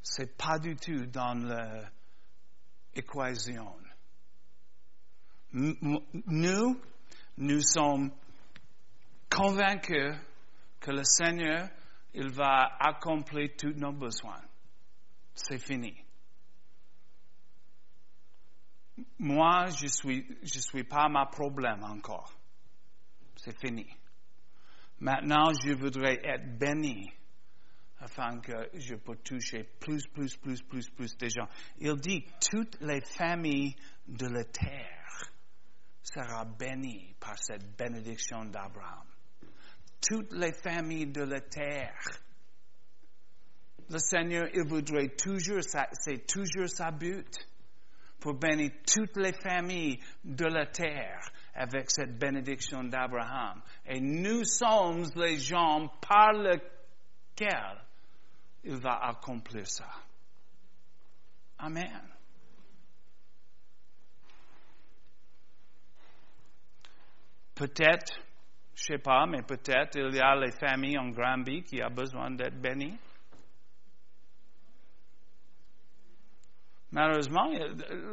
c'est pas du tout dans l'équation. Nous, nous sommes convaincus que le Seigneur, il va accomplir tous nos besoins. C'est fini. Moi, je suis, je suis pas ma problème encore. C'est fini. Maintenant, je voudrais être béni afin que je puisse toucher plus, plus, plus, plus, plus de gens. Il dit, toutes les familles de la terre seront bénies par cette bénédiction d'Abraham. Toutes les familles de la terre. Le Seigneur, il voudrait toujours, c'est toujours sa but, pour bénir toutes les familles de la terre avec cette bénédiction d'Abraham. Et nous sommes les gens par lesquels il va accomplir ça. Amen. Peut-être, Je sais pas, mais peut-être il y a les familles en Granby qui ont besoin d'être bénies. Malheureusement,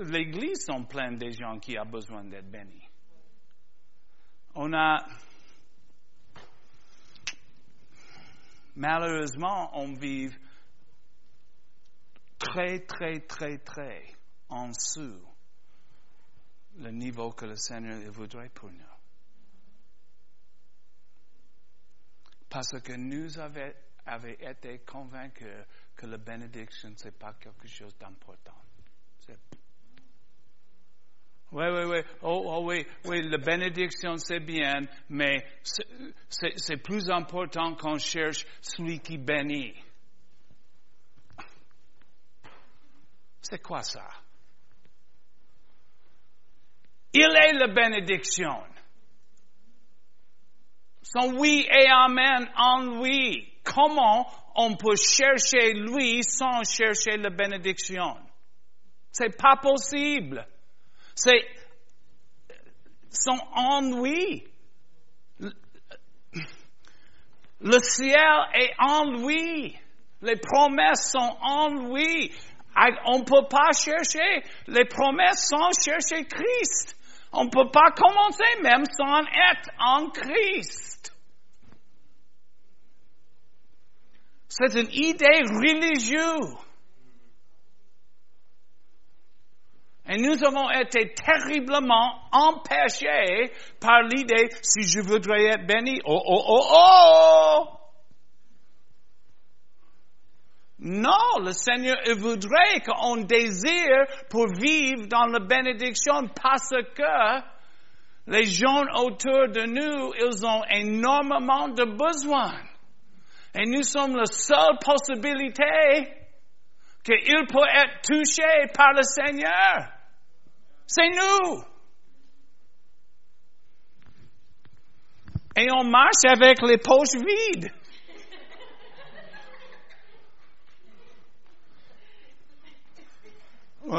l'Église sont pleine de gens qui ont besoin d'être bénis. On a, malheureusement, on vit très, très, très, très en dessous le niveau que le Seigneur voudrait pour nous. Parce que nous avons, été convaincus que la bénédiction, ce n'est pas quelque chose d'important. Oui, oui, oui. Oh, oh, oui, oui, la bénédiction, c'est bien, mais c'est plus important qu'on cherche celui qui bénit. C'est quoi ça? Il est la bénédiction. Son oui et amen en lui. Comment on peut chercher lui sans chercher la bénédiction? C'est pas possible. C'est son ennui. Le ciel est en lui. Les promesses sont en lui. On ne peut pas chercher les promesses sans chercher Christ. On ne peut pas commencer même sans être en Christ. C'est une idée religieuse. Et nous avons été terriblement empêchés par l'idée, si je voudrais être béni, oh, oh, oh, oh! Non, le Seigneur voudrait qu'on désire pour vivre dans la bénédiction parce que les gens autour de nous, ils ont énormément de besoins. Et nous sommes la seule possibilité qu'ils peuvent être touchés par le Seigneur. C'est nous. Et on marche avec les poches vides.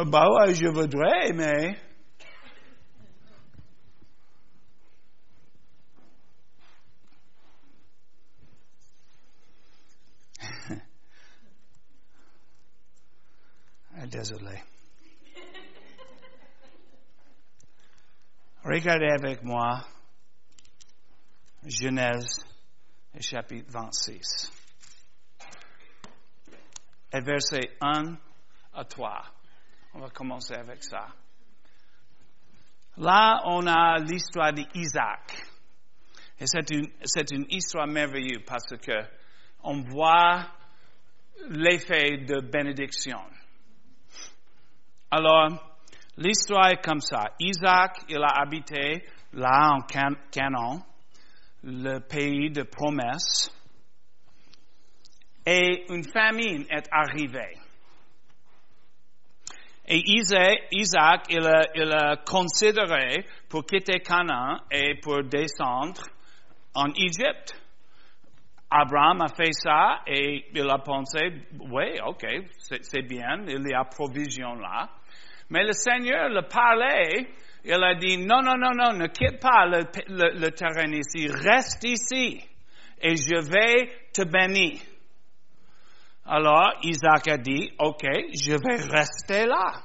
bah ouais, je voudrais, mais. (laughs) Désolé. Regardez avec moi Genèse chapitre 26. Et verset 1 à 3. On va commencer avec ça. Là, on a l'histoire d'Isaac. Et c'est une, une histoire merveilleuse parce que on voit l'effet de bénédiction. Alors, L'histoire est comme ça. Isaac, il a habité là en Canaan, le pays de promesse, et une famine est arrivée. Et Isaac, il a, il a considéré pour quitter Canaan et pour descendre en Égypte. Abraham a fait ça et il a pensé, oui, ok, c'est bien, il y a provision là. Mais le Seigneur le parlait, il a dit, non, non, non, non, ne quitte pas le, terrain ici, reste ici et je vais te bénir. Alors Isaac a dit, ok, je vais rester là.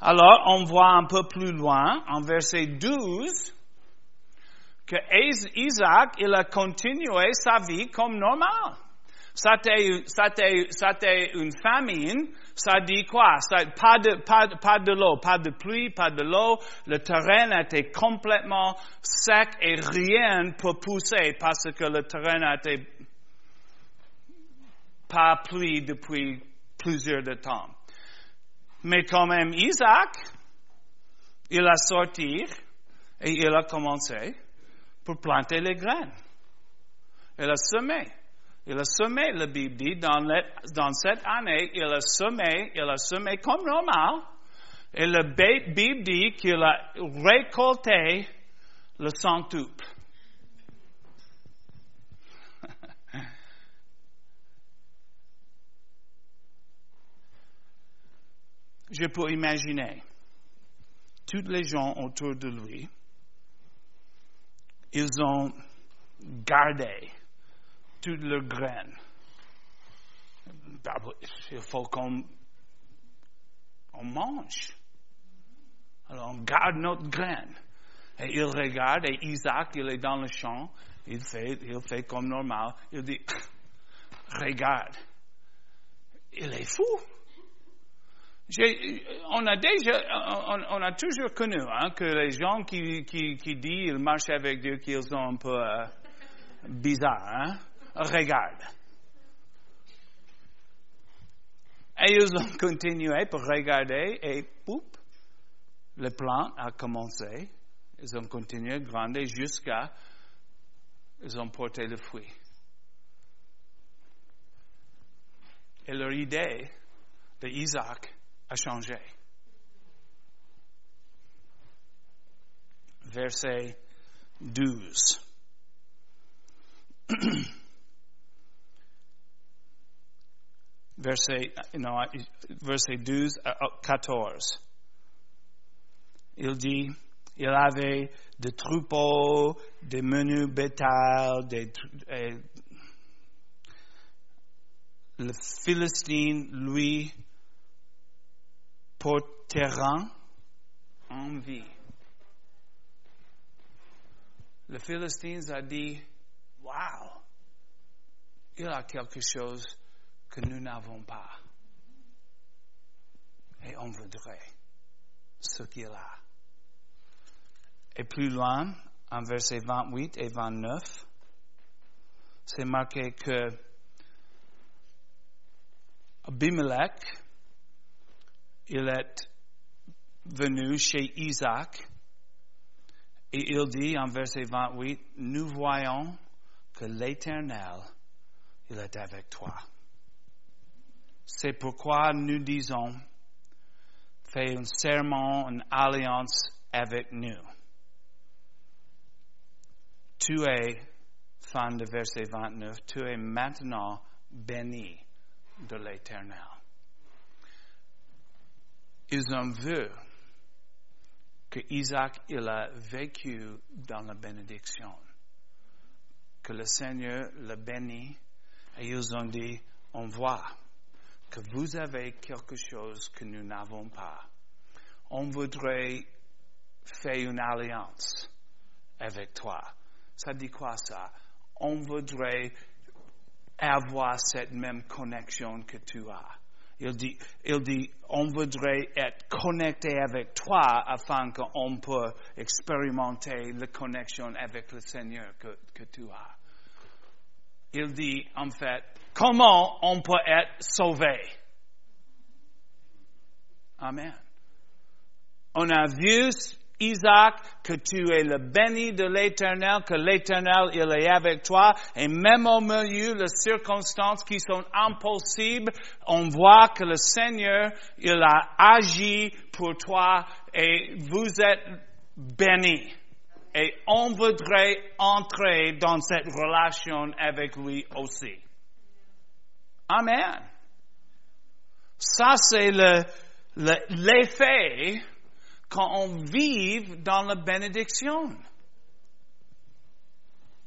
Alors on voit un peu plus loin, en verset 12, que Isaac, il a continué sa vie comme normal. C'était une famine, ça dit quoi? Ça, pas, de, pas, pas de l'eau, pas de pluie, pas de l'eau. Le terrain était complètement sec et rien pour pousser parce que le terrain été pas plu depuis plusieurs de temps. Mais quand même, Isaac, il a sorti et il a commencé pour planter les graines. Il a semé. Il a semé, la Bible dans, dans cette année, il a semé, il a semé comme normal. Et la Bible dit qu'il a récolté le centuple. (laughs) Je peux imaginer tous les gens autour de lui. ils ont gardé toutes leurs graines. Il faut qu'on on mange. Alors on garde notre graine. Et il regarde, et Isaac, il est dans le champ, il fait, il fait comme normal. Il dit, regarde, il est fou. On a déjà, on, a toujours connu hein, que les gens qui, qui, qui disent qu'ils marchent avec Dieu, qu'ils sont un peu euh, bizarres. Hein? Regarde. Et ils ont (laughs) continué pour regarder et poup, le plan a commencé. Ils ont continué à grandir jusqu'à ils ont porté le fruit. Et leur idée de Isaac a changé. Verset 12. (clears throat) verset, non, verset 12 à 14. Il dit, il avait des troupeaux, des menus bétail, des, le Philistin, lui, portera en vie. Le Philistin a dit, wow, il a quelque chose que nous n'avons pas. Et on voudrait ce qu'il a. Et plus loin, en versets 28 et 29, c'est marqué que Abimelech, il est venu chez Isaac et il dit en verset 28, nous voyons que l'Éternel, il est avec toi. C'est pourquoi nous disons, fais un serment, une alliance avec nous. Tu es, fin de verset 29, tu es maintenant béni de l'Éternel. Ils ont vu que Isaac il a vécu dans la bénédiction, que le Seigneur l'a béni, et ils ont dit, on voit que vous avez quelque chose que nous n'avons pas. On voudrait faire une alliance avec toi. Ça dit quoi ça? On voudrait avoir cette même connexion que tu as. Il dit, il dit, on voudrait être connecté avec toi afin qu'on puisse expérimenter la connexion avec le Seigneur que, que tu as. Il dit, en fait, comment on peut être sauvé? Amen. On a vu, Isaac, que tu es le béni de l'Éternel, que l'Éternel, il est avec toi, et même au milieu des circonstances qui sont impossibles, on voit que le Seigneur, il a agi pour toi, et vous êtes bénis. Et on voudrait entrer dans cette relation avec lui aussi. Amen. Ça, c'est l'effet quand on vit dans la bénédiction.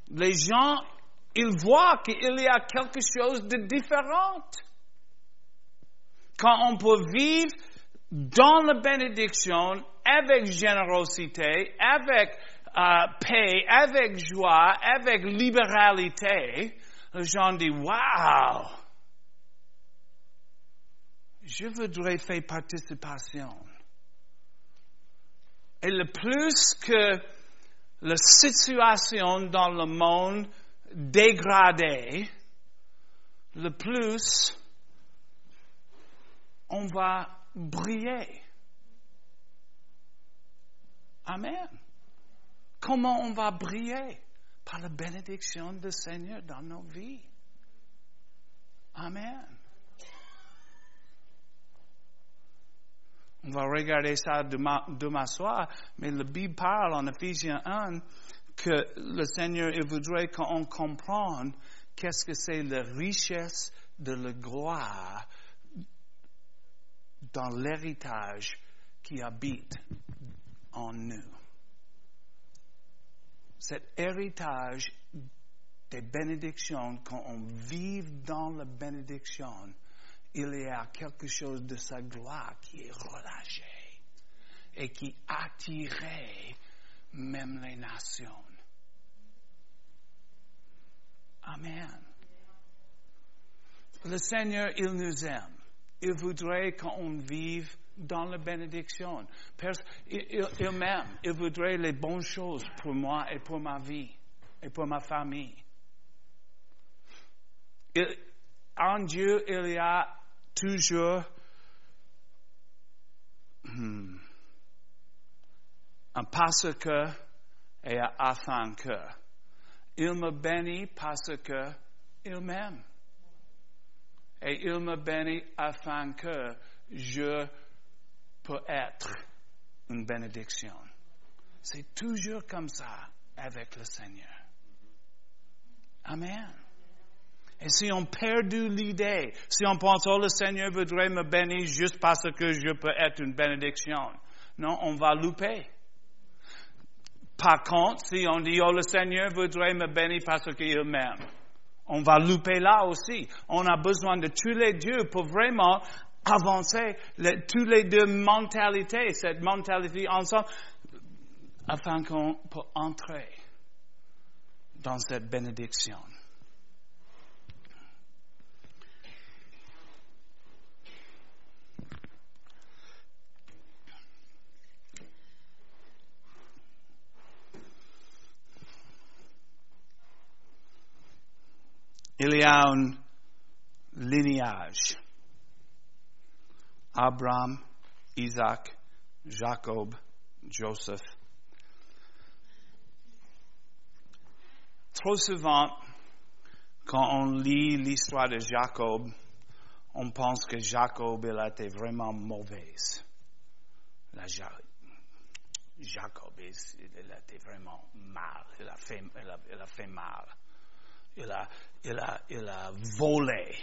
Les gens, ils voient qu'il y a quelque chose de différent. Quand on peut vivre dans la bénédiction avec générosité, avec euh, avec joie, avec libéralité, gens disent, wow, je voudrais faire participation. Et le plus que la situation dans le monde dégradée, le plus on va briller. Amen. Comment on va briller? Par la bénédiction du Seigneur dans nos vies. Amen. On va regarder ça demain, soir, mais le Bible parle en Ephésiens 1 que le Seigneur voudrait qu'on comprenne qu'est-ce que c'est la richesse de la gloire dans l'héritage qui habite en nous. Cet héritage des bénédictions, quand on vit dans la bénédiction, il y a quelque chose de sa gloire qui est relâché et qui attirait même les nations. Amen. Le Seigneur, il nous aime. Il voudrait qu'on vive dans la bénédiction. Il, il m'aime. Il voudrait les bonnes choses pour moi et pour ma vie et pour ma famille. en Dieu, il y a toujours hmm, un parce que et un afin que. Il me bénit parce que il m'aime. Et il me bénit afin que je peux être une bénédiction. C'est toujours comme ça avec le Seigneur. Amen. Et si on perd l'idée, si on pense, oh, le Seigneur voudrait me bénir juste parce que je peux être une bénédiction, non, on va louper. Par contre, si on dit, oh, le Seigneur voudrait me bénir parce qu'il m'aime, on va louper là aussi. On a besoin de tous les dieux pour vraiment avancer tous les deux mentalités, cette mentalité ensemble, afin qu'on puisse entrer dans cette bénédiction. il y a un lignage. Abraham, Isaac, Jacob, Joseph. Trop souvent, quand on lit l'histoire de Jacob, on pense que Jacob il a été vraiment mauvaise. Jacob, il a été vraiment mal. Il a fait, mal il a, il a, il a volé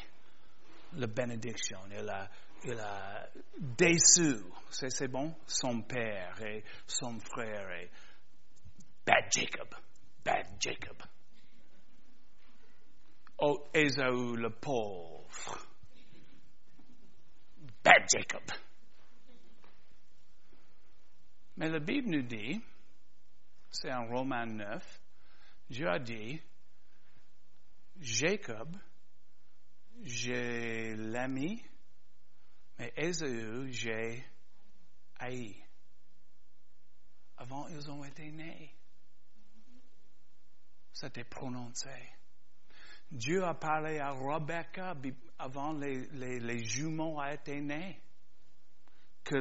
la bénédiction, il a, il a déçu, c'est bon, son père et son frère et bad Jacob, bad Jacob. Oh, Ésaü le pauvre, bad Jacob. Mais la Bible nous dit, c'est en Romains 9, Dieu a dit, Jacob, j'ai l'ami, mais Ésaü, j'ai haï. Avant, ils ont été nés. C'était prononcé. Dieu a parlé à Rebecca avant les, les, jumeaux a été nés. Que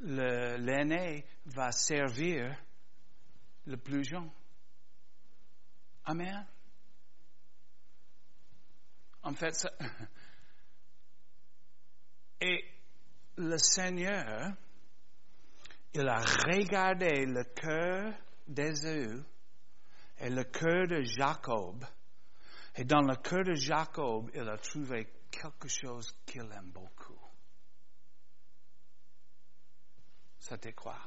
l'aîné le, va servir le plus jeune. Amen. En fait, ça... (laughs) et le Seigneur, il a regardé le cœur d'Ésaü et le cœur de Jacob. Et dans le cœur de Jacob, il a trouvé quelque chose qu'il aime beaucoup. C'était quoi?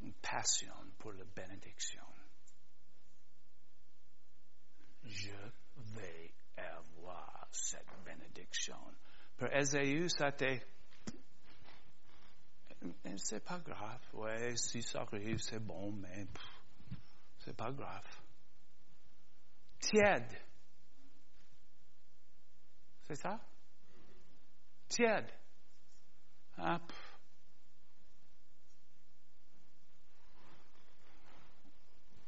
Une passion pour la bénédiction. Je vais avoir cette bénédiction. Pour Ésaü, c'était c'est pas grave. Ouais, si ça arrive, c'est bon, mais c'est pas grave. Tiède. C'est ça? Tiède. Ah,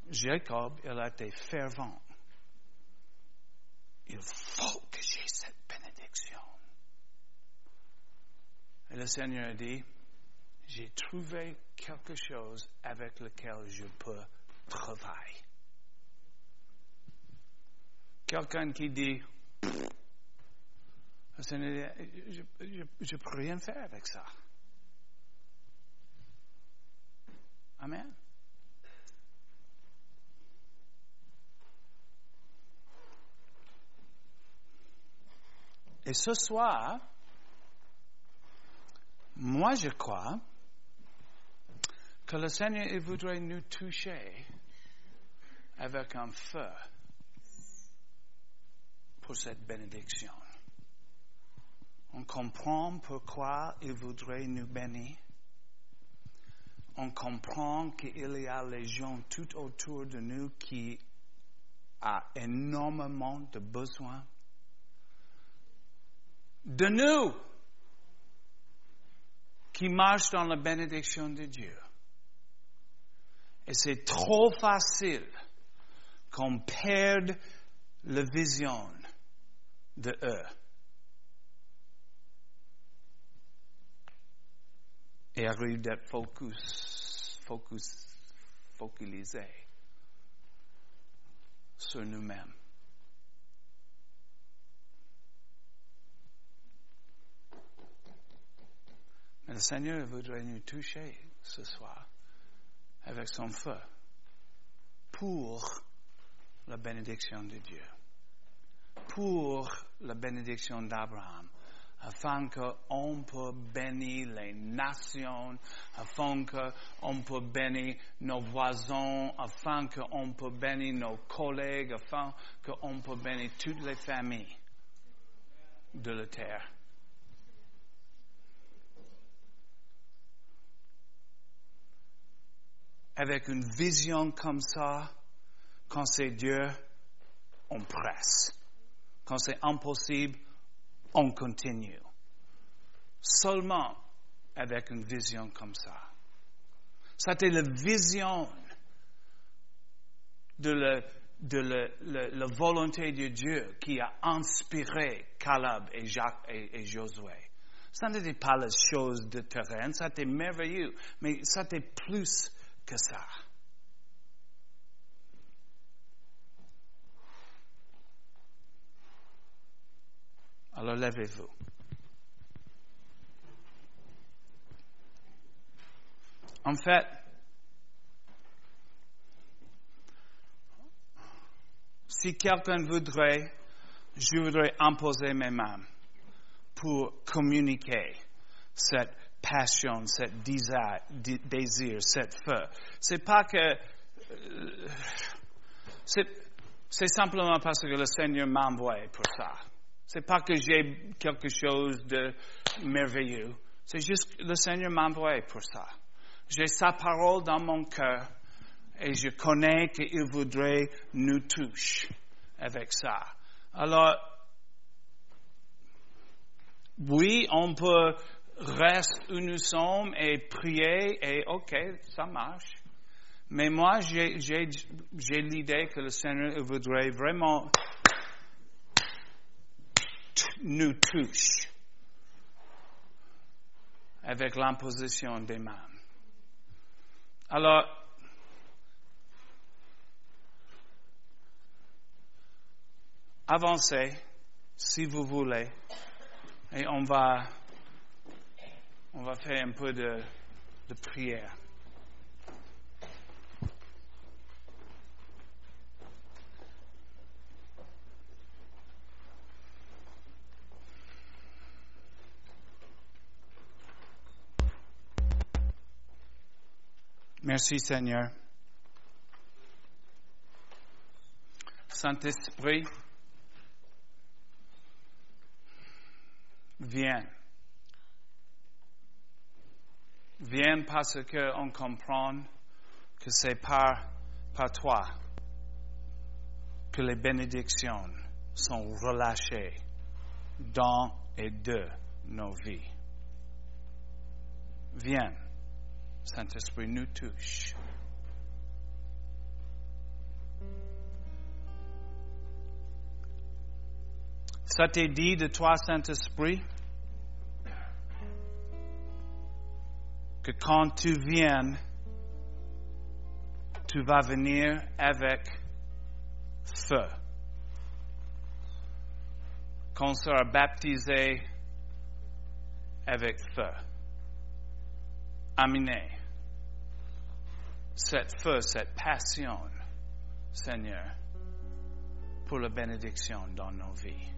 Jacob, il a été fervent. Il faut que j'ai cette bénédiction. Et le Seigneur dit, j'ai trouvé quelque chose avec lequel je peux travailler. Quelqu'un qui dit, dit, je ne peux rien faire avec ça. Amen. Et ce soir, moi je crois que le Seigneur voudrait nous toucher avec un feu pour cette bénédiction. On comprend pourquoi il voudrait nous bénir. On comprend qu'il y a les gens tout autour de nous qui ont énormément de besoins. De nous qui marchent dans la bénédiction de Dieu. Et c'est trop facile qu'on perde la vision de eux. Et arrive d'être focus, focus, focalisé sur nous-mêmes. Mais le Seigneur voudrait nous toucher ce soir avec son feu pour la bénédiction de Dieu, pour la bénédiction d'Abraham, afin qu'on peut bénir les nations, afin qu'on peut bénir nos voisins, afin qu'on peut bénir nos collègues, afin qu'on peut bénir toutes les familles de la terre. Avec une vision comme ça, quand c'est Dieu, on presse. Quand c'est impossible, on continue. Seulement avec une vision comme ça. C'était la vision de, la, volonté de Dieu qui a inspiré Caleb et Jacques et, Josué. Ça n'était pas les choses de terrain, c'était merveilleux, mais c'était plus que. Alors levez-vous. En fait, si quelqu'un voudrait, je voudrais imposer mes mains pour communiquer cette passion, cette désir, désir cette feu. C'est pas que, euh, c'est simplement parce que le Seigneur m'a envoyé pour ça. C'est pas que j'ai quelque chose de merveilleux. C'est juste que le Seigneur m'a envoyé pour ça. J'ai sa parole dans mon cœur et je connais qu'il voudrait nous toucher avec ça. Alors, oui, on peut rester où nous sommes et prier et ok, ça marche. Mais moi, j'ai l'idée que le Seigneur voudrait vraiment nous touche avec l'imposition des mains. Alors, avancez si vous voulez et on va, on va faire un peu de, prière. Merci Seigneur. Saint-Esprit, viens. Viens parce qu'on comprend que c'est par, par toi que les bénédictions sont relâchées dans et de nos vies. Viens. Saint-Esprit nous touche. Ça t'est dit de toi, Saint-Esprit, que quand tu viens, tu vas venir avec feu. Qu'on sera baptisé avec feu. Aminé cette feu, cette passion, Seigneur, pour la bénédiction dans nos vies.